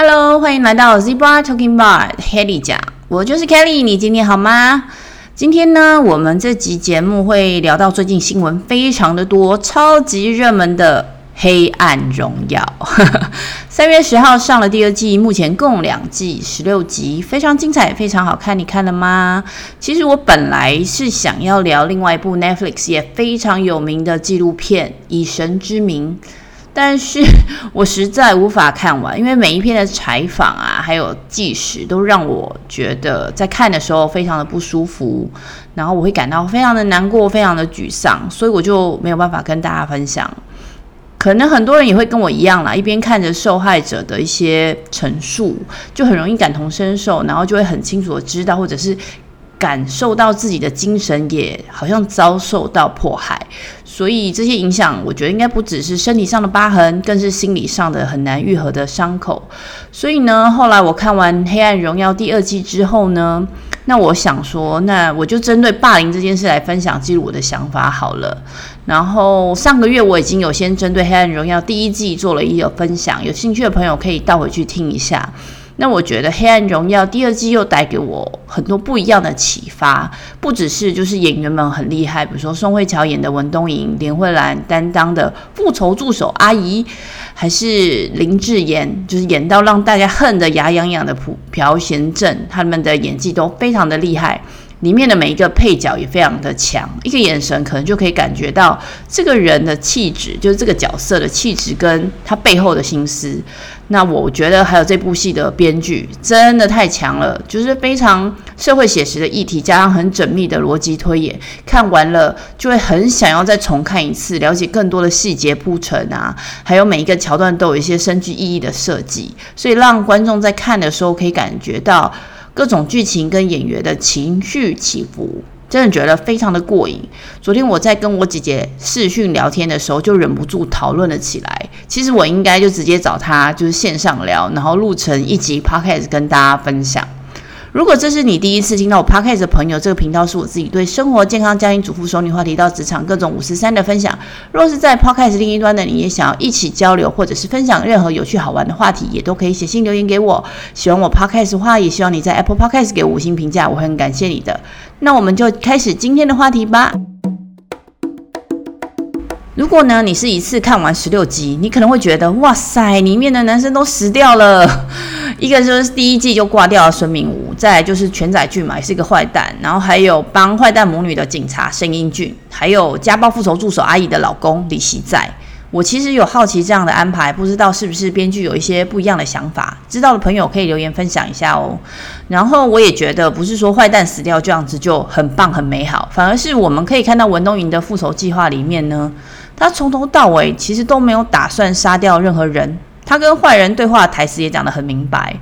Hello，欢迎来到 Zebra Talking Bar，Kelly 讲，我就是 Kelly，你今天好吗？今天呢，我们这集节目会聊到最近新闻非常的多，超级热门的《黑暗荣耀》。三月十号上了第二季，目前共两季十六集，非常精彩，非常好看。你看了吗？其实我本来是想要聊另外一部 Netflix 也非常有名的纪录片《以神之名》。但是 我实在无法看完，因为每一篇的采访啊，还有纪实，都让我觉得在看的时候非常的不舒服，然后我会感到非常的难过，非常的沮丧，所以我就没有办法跟大家分享。可能很多人也会跟我一样啦，一边看着受害者的一些陈述，就很容易感同身受，然后就会很清楚的知道，或者是。感受到自己的精神也好像遭受到迫害，所以这些影响，我觉得应该不只是身体上的疤痕，更是心理上的很难愈合的伤口。所以呢，后来我看完《黑暗荣耀》第二季之后呢，那我想说，那我就针对霸凌这件事来分享记录我的想法好了。然后上个月我已经有先针对《黑暗荣耀》第一季做了一个分享，有兴趣的朋友可以倒回去听一下。那我觉得《黑暗荣耀》第二季又带给我很多不一样的启发，不只是就是演员们很厉害，比如说宋慧乔演的文东莹，林慧兰担当的复仇助手阿姨，还是林志妍，就是演到让大家恨得牙痒痒的朴朴贤正，他们的演技都非常的厉害。里面的每一个配角也非常的强，一个眼神可能就可以感觉到这个人的气质，就是这个角色的气质跟他背后的心思。那我觉得还有这部戏的编剧真的太强了，就是非常社会写实的议题，加上很缜密的逻辑推演，看完了就会很想要再重看一次，了解更多的细节铺陈啊，还有每一个桥段都有一些深具意义的设计，所以让观众在看的时候可以感觉到。各种剧情跟演员的情绪起伏，真的觉得非常的过瘾。昨天我在跟我姐姐视讯聊天的时候，就忍不住讨论了起来。其实我应该就直接找她，就是线上聊，然后录成一集 podcast 跟大家分享。如果这是你第一次听到我 Podcast 的朋友，这个频道是我自己对生活、健康、家庭主妇、熟女话题到职场各种五十三的分享。若是在 Podcast 另一端的你也想要一起交流，或者是分享任何有趣好玩的话题，也都可以写信留言给我。喜欢我 Podcast 的话，也希望你在 Apple Podcast 给我五星评价，我会很感谢你的。那我们就开始今天的话题吧。如果呢，你是一次看完十六集，你可能会觉得，哇塞，里面的男生都死掉了。一个就是第一季就挂掉了孙明武，再来就是全宰俊嘛，也是一个坏蛋，然后还有帮坏蛋母女的警察申英俊，还有家暴复仇助手阿姨的老公李熙载。我其实有好奇这样的安排，不知道是不是编剧有一些不一样的想法，知道的朋友可以留言分享一下哦。然后我也觉得，不是说坏蛋死掉这样子就很棒很美好，反而是我们可以看到文东云的复仇计划里面呢。他从头到尾其实都没有打算杀掉任何人。他跟坏人对话的台词也讲得很明白。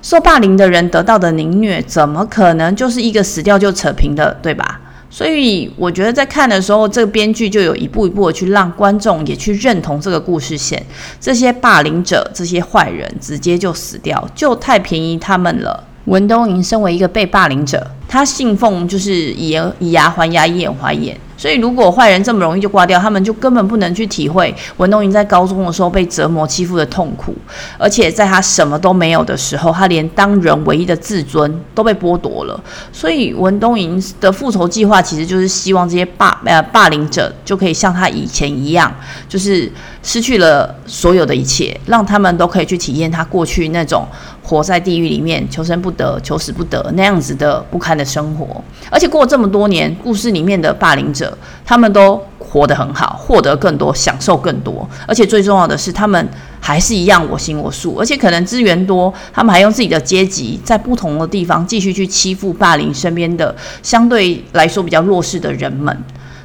受霸凌的人得到的凌虐，怎么可能就是一个死掉就扯平的，对吧？所以我觉得在看的时候，这个编剧就有一步一步的去让观众也去认同这个故事线。这些霸凌者、这些坏人直接就死掉，就太便宜他们了。文东莹身为一个被霸凌者，他信奉就是以牙以牙还牙，以眼还眼。所以，如果坏人这么容易就挂掉，他们就根本不能去体会文东莹在高中的时候被折磨欺负的痛苦，而且在他什么都没有的时候，他连当人唯一的自尊都被剥夺了。所以，文东莹的复仇计划其实就是希望这些霸呃霸凌者就可以像他以前一样，就是失去了所有的一切，让他们都可以去体验他过去那种活在地狱里面求生不得、求死不得那样子的不堪的生活。而且过这么多年，故事里面的霸凌者。他们都活得很好，获得更多，享受更多，而且最重要的是，他们还是一样我行我素，而且可能资源多，他们还用自己的阶级在不同的地方继续去欺负、霸凌身边的相对来说比较弱势的人们。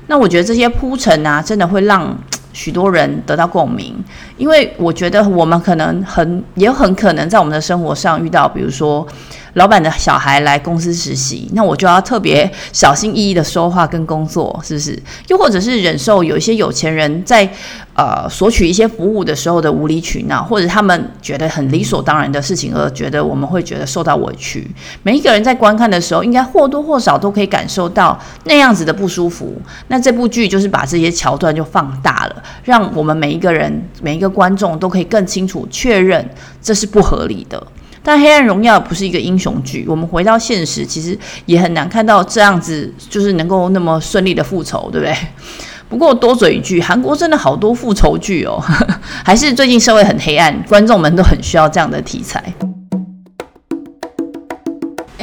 那我觉得这些铺陈啊，真的会让许多人得到共鸣，因为我觉得我们可能很也很可能在我们的生活上遇到，比如说。老板的小孩来公司实习，那我就要特别小心翼翼的说话跟工作，是不是？又或者是忍受有一些有钱人在呃索取一些服务的时候的无理取闹，或者他们觉得很理所当然的事情，而觉得我们会觉得受到委屈。每一个人在观看的时候，应该或多或少都可以感受到那样子的不舒服。那这部剧就是把这些桥段就放大了，让我们每一个人、每个观众都可以更清楚确认这是不合理的。但《黑暗荣耀》不是一个英雄剧，我们回到现实，其实也很难看到这样子就是能够那么顺利的复仇，对不对？不过多嘴一句，韩国真的好多复仇剧哦，还是最近社会很黑暗，观众们都很需要这样的题材。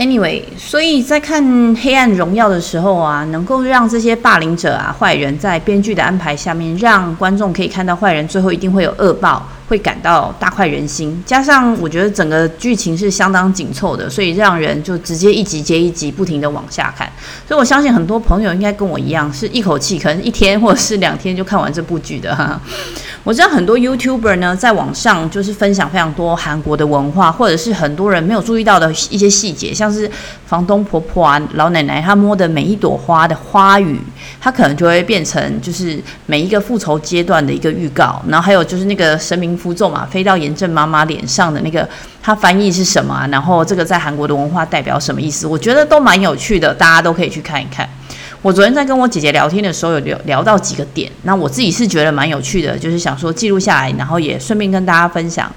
Anyway，所以在看《黑暗荣耀》的时候啊，能够让这些霸凌者啊、坏人，在编剧的安排下面，让观众可以看到坏人最后一定会有恶报。会感到大快人心，加上我觉得整个剧情是相当紧凑的，所以让人就直接一集接一集不停的往下看。所以我相信很多朋友应该跟我一样，是一口气可能一天或者是两天就看完这部剧的。哈，我知道很多 YouTuber 呢，在网上就是分享非常多韩国的文化，或者是很多人没有注意到的一些细节，像是房东婆婆啊、老奶奶她摸的每一朵花的花语，它可能就会变成就是每一个复仇阶段的一个预告。然后还有就是那个神明。符咒嘛，飞到严正妈妈脸上的那个，它翻译是什么啊？然后这个在韩国的文化代表什么意思？我觉得都蛮有趣的，大家都可以去看一看。我昨天在跟我姐姐聊天的时候，有聊聊到几个点，那我自己是觉得蛮有趣的，就是想说记录下来，然后也顺便跟大家分享。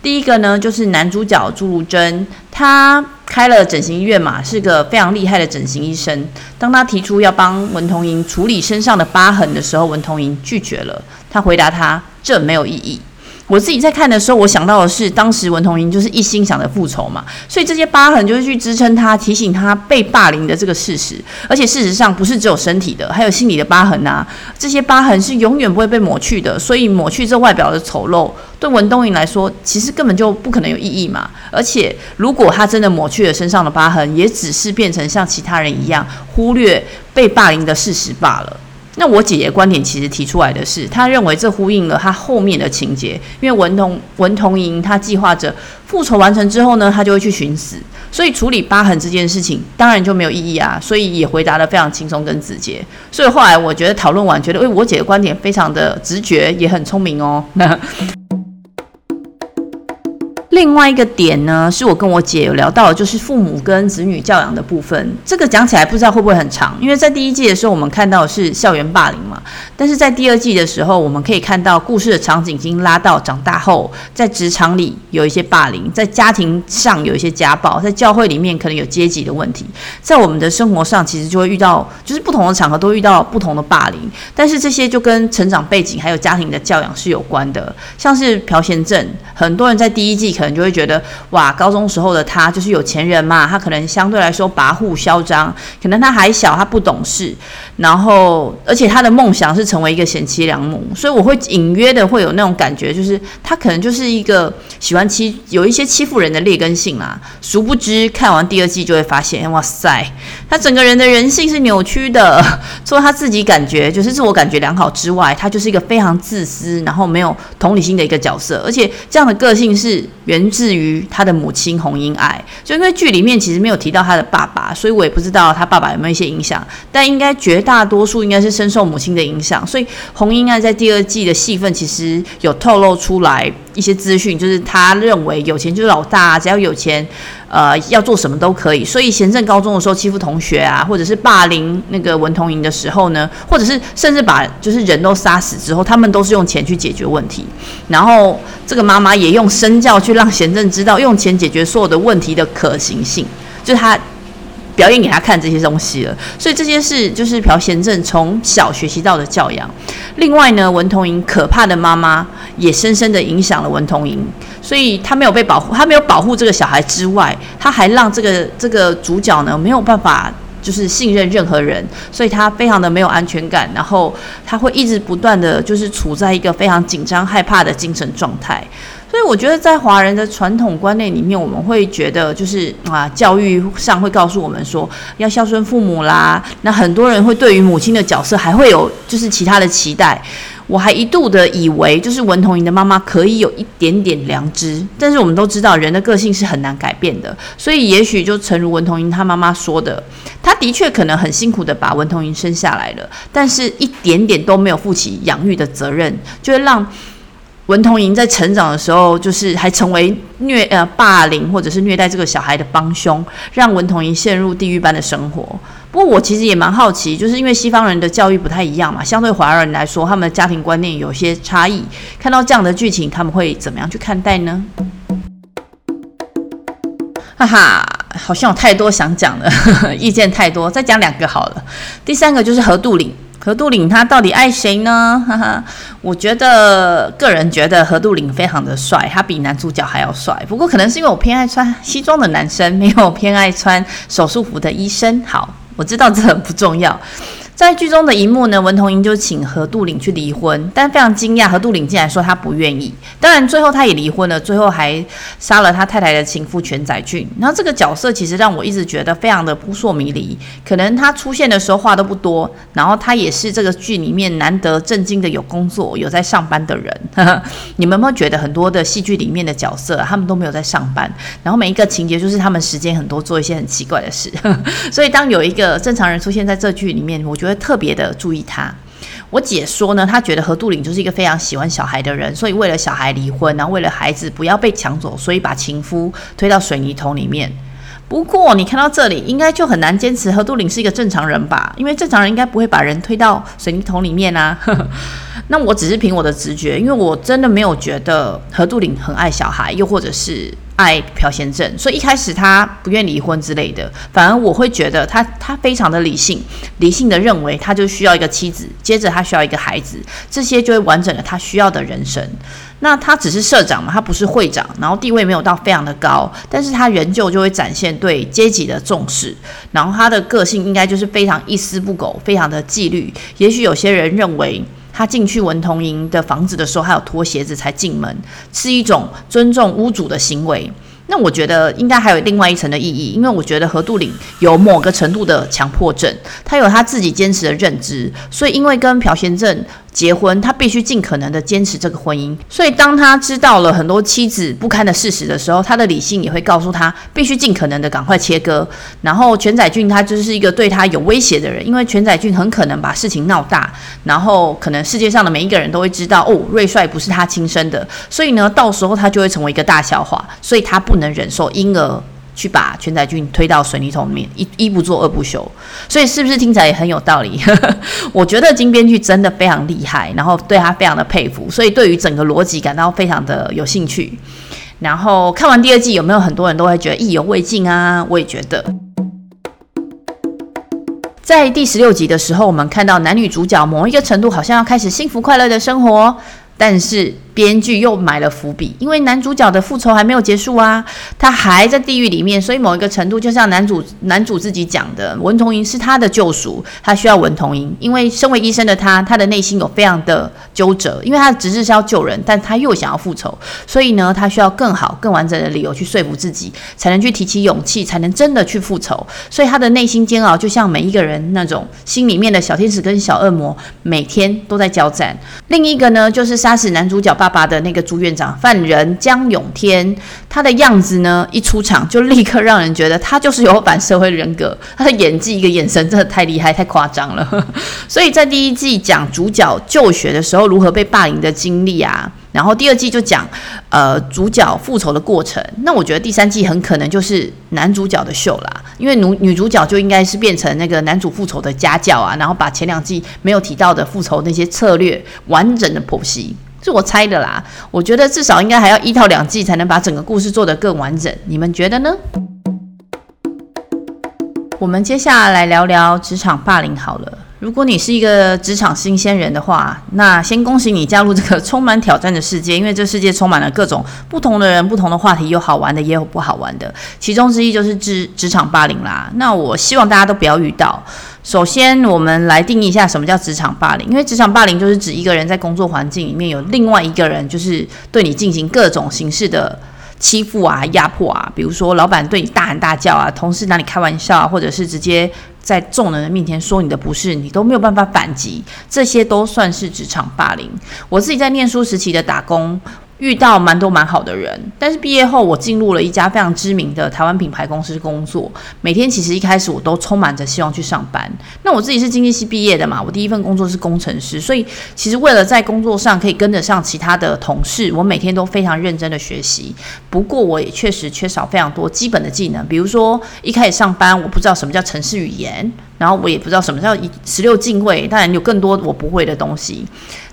第一个呢，就是男主角朱如真，他开了整形医院嘛，是个非常厉害的整形医生。当他提出要帮文同珢处理身上的疤痕的时候，文同珢拒绝了，他回答他这没有意义。我自己在看的时候，我想到的是，当时文同珢就是一心想着复仇嘛，所以这些疤痕就是去支撑他，提醒他被霸凌的这个事实。而且事实上，不是只有身体的，还有心理的疤痕呐。这些疤痕是永远不会被抹去的，所以抹去这外表的丑陋，对文同珢来说，其实根本就不可能有意义嘛。而且，如果他真的抹去了身上的疤痕，也只是变成像其他人一样，忽略被霸凌的事实罢了。那我姐姐观点其实提出来的是，她认为这呼应了她后面的情节，因为文同文同莹她计划着复仇完成之后呢，她就会去寻死，所以处理疤痕这件事情当然就没有意义啊，所以也回答的非常轻松跟直接。所以后来我觉得讨论完，觉得诶，我姐的观点非常的直觉，也很聪明哦。另外一个点呢，是我跟我姐有聊到，就是父母跟子女教养的部分。这个讲起来不知道会不会很长，因为在第一季的时候，我们看到是校园霸凌嘛，但是在第二季的时候，我们可以看到故事的场景已经拉到长大后，在职场里有一些霸凌，在家庭上有一些家暴，在教会里面可能有阶级的问题，在我们的生活上其实就会遇到，就是不同的场合都遇到不同的霸凌，但是这些就跟成长背景还有家庭的教养是有关的，像是朴贤镇，很多人在第一季可。你就会觉得哇，高中时候的他就是有钱人嘛，他可能相对来说跋扈嚣张，可能他还小，他不懂事，然后而且他的梦想是成为一个贤妻良母，所以我会隐约的会有那种感觉，就是他可能就是一个喜欢欺有一些欺负人的劣根性啦。殊不知看完第二季就会发现，哇塞，他整个人的人性是扭曲的，除了他自己感觉就是自我感觉良好之外，他就是一个非常自私，然后没有同理心的一个角色，而且这样的个性是原。源自于他的母亲洪英爱，就因为剧里面其实没有提到他的爸爸，所以我也不知道他爸爸有没有一些影响，但应该绝大多数应该是深受母亲的影响，所以洪英爱在第二季的戏份其实有透露出来一些资讯，就是他认为有钱就是老大，只要有钱。呃，要做什么都可以，所以贤正高中的时候欺负同学啊，或者是霸凌那个文童营的时候呢，或者是甚至把就是人都杀死之后，他们都是用钱去解决问题。然后这个妈妈也用身教去让贤正知道用钱解决所有的问题的可行性，就是他。表演给他看这些东西了，所以这些是就是朴贤镇从小学习到的教养。另外呢，文同莹可怕的妈妈也深深的影响了文同莹，所以他没有被保护，他没有保护这个小孩之外，他还让这个这个主角呢没有办法就是信任任何人，所以他非常的没有安全感，然后他会一直不断的就是处在一个非常紧张害怕的精神状态。所以我觉得，在华人的传统观念里面，我们会觉得就是啊，教育上会告诉我们说要孝顺父母啦。那很多人会对于母亲的角色还会有就是其他的期待。我还一度的以为，就是文同莹的妈妈可以有一点点良知，但是我们都知道人的个性是很难改变的，所以也许就诚如文同珢她妈妈说的，她的确可能很辛苦的把文同珢生下来了，但是一点点都没有负起养育的责任，就会让。文同莹在成长的时候，就是还成为虐呃霸凌或者是虐待这个小孩的帮凶，让文同莹陷入地狱般的生活。不过我其实也蛮好奇，就是因为西方人的教育不太一样嘛，相对华人来说，他们的家庭观念有些差异。看到这样的剧情，他们会怎么样去看待呢？哈哈，好像有太多想讲的呵呵，意见太多，再讲两个好了。第三个就是何杜岭。何杜岭他到底爱谁呢？哈哈，我觉得个人觉得何杜岭非常的帅，他比男主角还要帅。不过可能是因为我偏爱穿西装的男生，没有偏爱穿手术服的医生。好，我知道这很不重要。在剧中的一幕呢，文同英就请何杜岭去离婚，但非常惊讶，何杜岭竟然说他不愿意。当然，最后他也离婚了，最后还杀了他太太的情妇全载俊。然后这个角色其实让我一直觉得非常的扑朔迷离。可能他出现的时候话都不多，然后他也是这个剧里面难得正经的有工作、有在上班的人。你们有没有觉得很多的戏剧里面的角色，他们都没有在上班，然后每一个情节就是他们时间很多，做一些很奇怪的事。所以当有一个正常人出现在这剧里面，我觉得。会特别的注意他。我姐说呢，她觉得何杜岭就是一个非常喜欢小孩的人，所以为了小孩离婚，然后为了孩子不要被抢走，所以把情夫推到水泥桶里面。不过你看到这里，应该就很难坚持何杜岭是一个正常人吧？因为正常人应该不会把人推到水泥桶里面啊。那我只是凭我的直觉，因为我真的没有觉得何杜岭很爱小孩，又或者是。爱朴贤镇，所以一开始他不愿离婚之类的，反而我会觉得他他非常的理性，理性的认为他就需要一个妻子，接着他需要一个孩子，这些就会完整了他需要的人生。那他只是社长嘛，他不是会长，然后地位没有到非常的高，但是他仍旧就会展现对阶级的重视，然后他的个性应该就是非常一丝不苟，非常的纪律。也许有些人认为。他进去文同营的房子的时候，还有脱鞋子才进门，是一种尊重屋主的行为。那我觉得应该还有另外一层的意义，因为我觉得何杜岭有某个程度的强迫症，他有他自己坚持的认知，所以因为跟朴贤镇。结婚，他必须尽可能的坚持这个婚姻。所以，当他知道了很多妻子不堪的事实的时候，他的理性也会告诉他，必须尽可能的赶快切割。然后，全宰俊他就是一个对他有威胁的人，因为全宰俊很可能把事情闹大，然后可能世界上的每一个人都会知道，哦，瑞帅不是他亲生的，所以呢，到时候他就会成为一个大笑话，所以他不能忍受，因而。去把全载俊推到水泥桶里面，一一不做二不休，所以是不是听起来也很有道理？我觉得金编剧真的非常厉害，然后对他非常的佩服，所以对于整个逻辑感到非常的有兴趣。然后看完第二季，有没有很多人都会觉得意犹未尽啊？我也觉得，在第十六集的时候，我们看到男女主角某一个程度好像要开始幸福快乐的生活，但是。编剧又埋了伏笔，因为男主角的复仇还没有结束啊，他还在地狱里面，所以某一个程度，就像男主男主自己讲的，文同英是他的救赎，他需要文同英，因为身为医生的他，他的内心有非常的纠折，因为他的职责是要救人，但他又想要复仇，所以呢，他需要更好、更完整的理由去说服自己，才能去提起勇气，才能真的去复仇，所以他的内心煎熬，就像每一个人那种心里面的小天使跟小恶魔，每天都在交战。另一个呢，就是杀死男主角爸。爸爸的那个朱院长犯人江永天，他的样子呢，一出场就立刻让人觉得他就是有反社会人格。他的演技，一个眼神真的太厉害，太夸张了。所以在第一季讲主角就学的时候如何被霸凌的经历啊，然后第二季就讲呃主角复仇的过程。那我觉得第三季很可能就是男主角的秀啦，因为女女主角就应该是变成那个男主复仇的家教啊，然后把前两季没有提到的复仇那些策略完整的剖析。是我猜的啦，我觉得至少应该还要一到两季才能把整个故事做得更完整。你们觉得呢？我们接下来聊聊职场霸凌好了。如果你是一个职场新鲜人的话，那先恭喜你加入这个充满挑战的世界，因为这世界充满了各种不同的人、不同的话题，有好玩的，也有不好玩的。其中之一就是职职场霸凌啦。那我希望大家都不要遇到。首先，我们来定义一下什么叫职场霸凌，因为职场霸凌就是指一个人在工作环境里面有另外一个人，就是对你进行各种形式的欺负啊、压迫啊，比如说老板对你大喊大叫啊，同事拿你开玩笑啊，或者是直接。在众人的面前说你的不是，你都没有办法反击，这些都算是职场霸凌。我自己在念书时期的打工。遇到蛮多蛮好的人，但是毕业后我进入了一家非常知名的台湾品牌公司工作。每天其实一开始我都充满着希望去上班。那我自己是经济系毕业的嘛，我第一份工作是工程师，所以其实为了在工作上可以跟得上其他的同事，我每天都非常认真的学习。不过我也确实缺少非常多基本的技能，比如说一开始上班我不知道什么叫城市语言，然后我也不知道什么叫十六进位，当然有更多我不会的东西。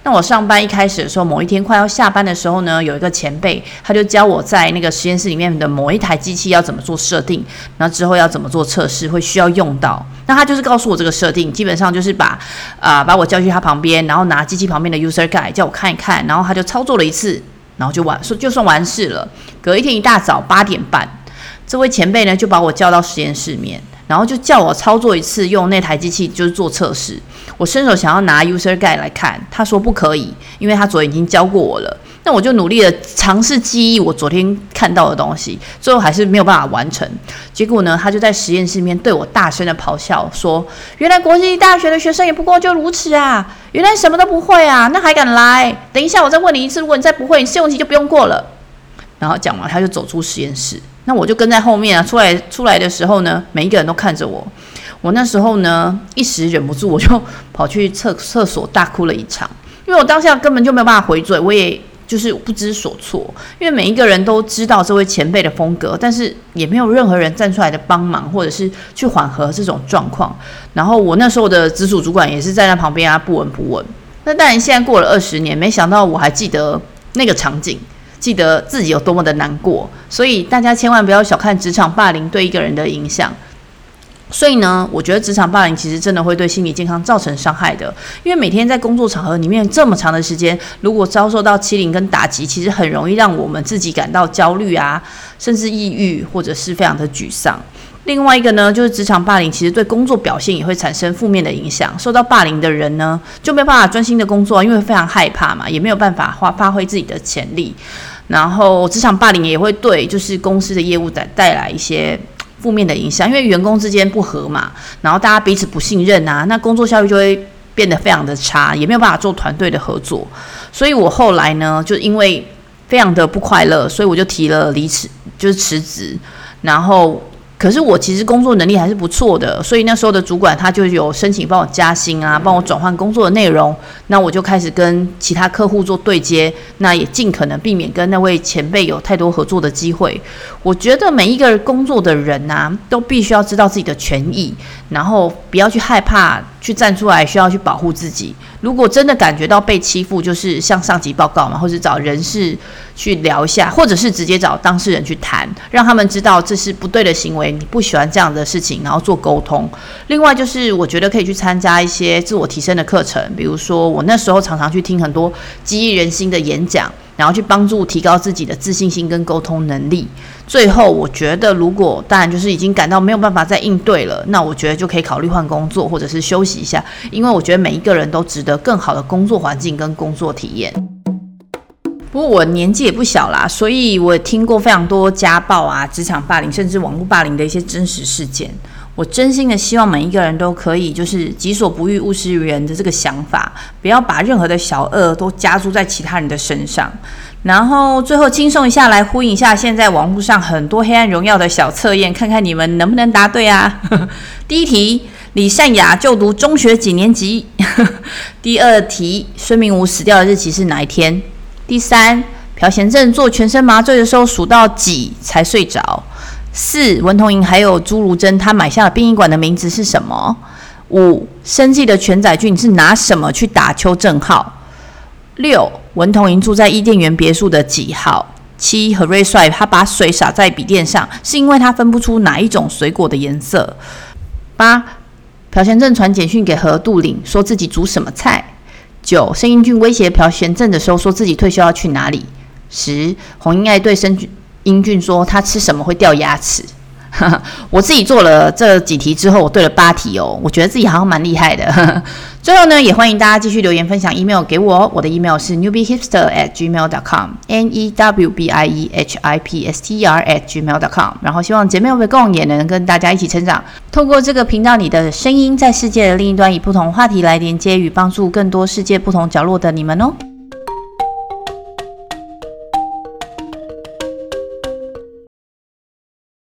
那我上班一开始的时候，某一天快要下班的时候呢，有一个前辈，他就教我在那个实验室里面的某一台机器要怎么做设定，然后之后要怎么做测试，会需要用到。那他就是告诉我这个设定，基本上就是把啊、把我叫去他旁边，然后拿机器旁边的 user guide 叫我看一看，然后他就操作了一次，然后就完说就算完事了。隔一天一大早八点半，这位前辈呢就把我叫到实验室面。然后就叫我操作一次，用那台机器就是做测试。我伸手想要拿 user guide 来看，他说不可以，因为他昨天已经教过我了。那我就努力的尝试记忆我昨天看到的东西，最后还是没有办法完成。结果呢，他就在实验室里面对我大声的咆哮说：“原来国际大学的学生也不过就如此啊！原来什么都不会啊，那还敢来？等一下我再问你一次，如果你再不会，你试用期就不用过了。”然后讲完，他就走出实验室。那我就跟在后面啊，出来出来的时候呢，每一个人都看着我。我那时候呢，一时忍不住，我就跑去厕厕所大哭了一场，因为我当下根本就没有办法回嘴，我也就是不知所措。因为每一个人都知道这位前辈的风格，但是也没有任何人站出来的帮忙，或者是去缓和这种状况。然后我那时候的直属主管也是站在旁边啊，不闻不问。那当然，现在过了二十年，没想到我还记得那个场景。记得自己有多么的难过，所以大家千万不要小看职场霸凌对一个人的影响。所以呢，我觉得职场霸凌其实真的会对心理健康造成伤害的，因为每天在工作场合里面这么长的时间，如果遭受到欺凌跟打击，其实很容易让我们自己感到焦虑啊，甚至抑郁，或者是非常的沮丧。另外一个呢，就是职场霸凌，其实对工作表现也会产生负面的影响。受到霸凌的人呢，就没办法专心的工作，因为非常害怕嘛，也没有办法发发挥自己的潜力。然后职场霸凌也会对就是公司的业务带带来一些负面的影响，因为员工之间不和嘛，然后大家彼此不信任啊，那工作效率就会变得非常的差，也没有办法做团队的合作。所以我后来呢，就因为非常的不快乐，所以我就提了离职，就是辞职，然后。可是我其实工作能力还是不错的，所以那时候的主管他就有申请帮我加薪啊，帮我转换工作的内容。那我就开始跟其他客户做对接，那也尽可能避免跟那位前辈有太多合作的机会。我觉得每一个工作的人呐，都必须要知道自己的权益，然后不要去害怕去站出来，需要去保护自己。如果真的感觉到被欺负，就是向上级报告嘛，或者找人事去聊一下，或者是直接找当事人去谈，让他们知道这是不对的行为。你不喜欢这样的事情，然后做沟通。另外就是，我觉得可以去参加一些自我提升的课程，比如说我那时候常常去听很多激励人心的演讲，然后去帮助提高自己的自信心跟沟通能力。最后，我觉得如果当然就是已经感到没有办法再应对了，那我觉得就可以考虑换工作或者是休息一下，因为我觉得每一个人都值得更好的工作环境跟工作体验。不过我年纪也不小啦，所以我也听过非常多家暴啊、职场霸凌，甚至网络霸凌的一些真实事件。我真心的希望每一个人都可以，就是己所不欲，勿施于人的这个想法，不要把任何的小恶都加诸在其他人的身上。然后最后轻松一下，来呼应一下现在网络上很多黑暗荣耀的小测验，看看你们能不能答对啊？第一题，李善雅就读中学几年级？第二题，孙明武死掉的日期是哪一天？第三，朴贤镇做全身麻醉的时候数到几才睡着？四，文同珢还有朱如真他买下的殡仪馆的名字是什么？五，生计的全载俊是拿什么去打邱正浩？六，文同珢住在伊甸园别墅的几号？七，何瑞帅他把水洒在笔电上是因为他分不出哪一种水果的颜色？八，朴贤正传简讯给何杜岭说自己煮什么菜？九，申英俊威胁朴贤正的时候，说自己退休要去哪里？十，洪英爱对申英俊说他吃什么会掉牙齿。我自己做了这几题之后，我对了八题哦，我觉得自己好像蛮厉害的。最后呢，也欢迎大家继续留言分享 email 给我哦，我的 email 是 newbiehipster at gmail dot com，n e w b i e h i p s t r at gmail dot com。然后希望姐妹会共也能跟大家一起成长，透过这个频道里的声音，在世界的另一端，以不同话题来连接与帮助更多世界不同角落的你们哦。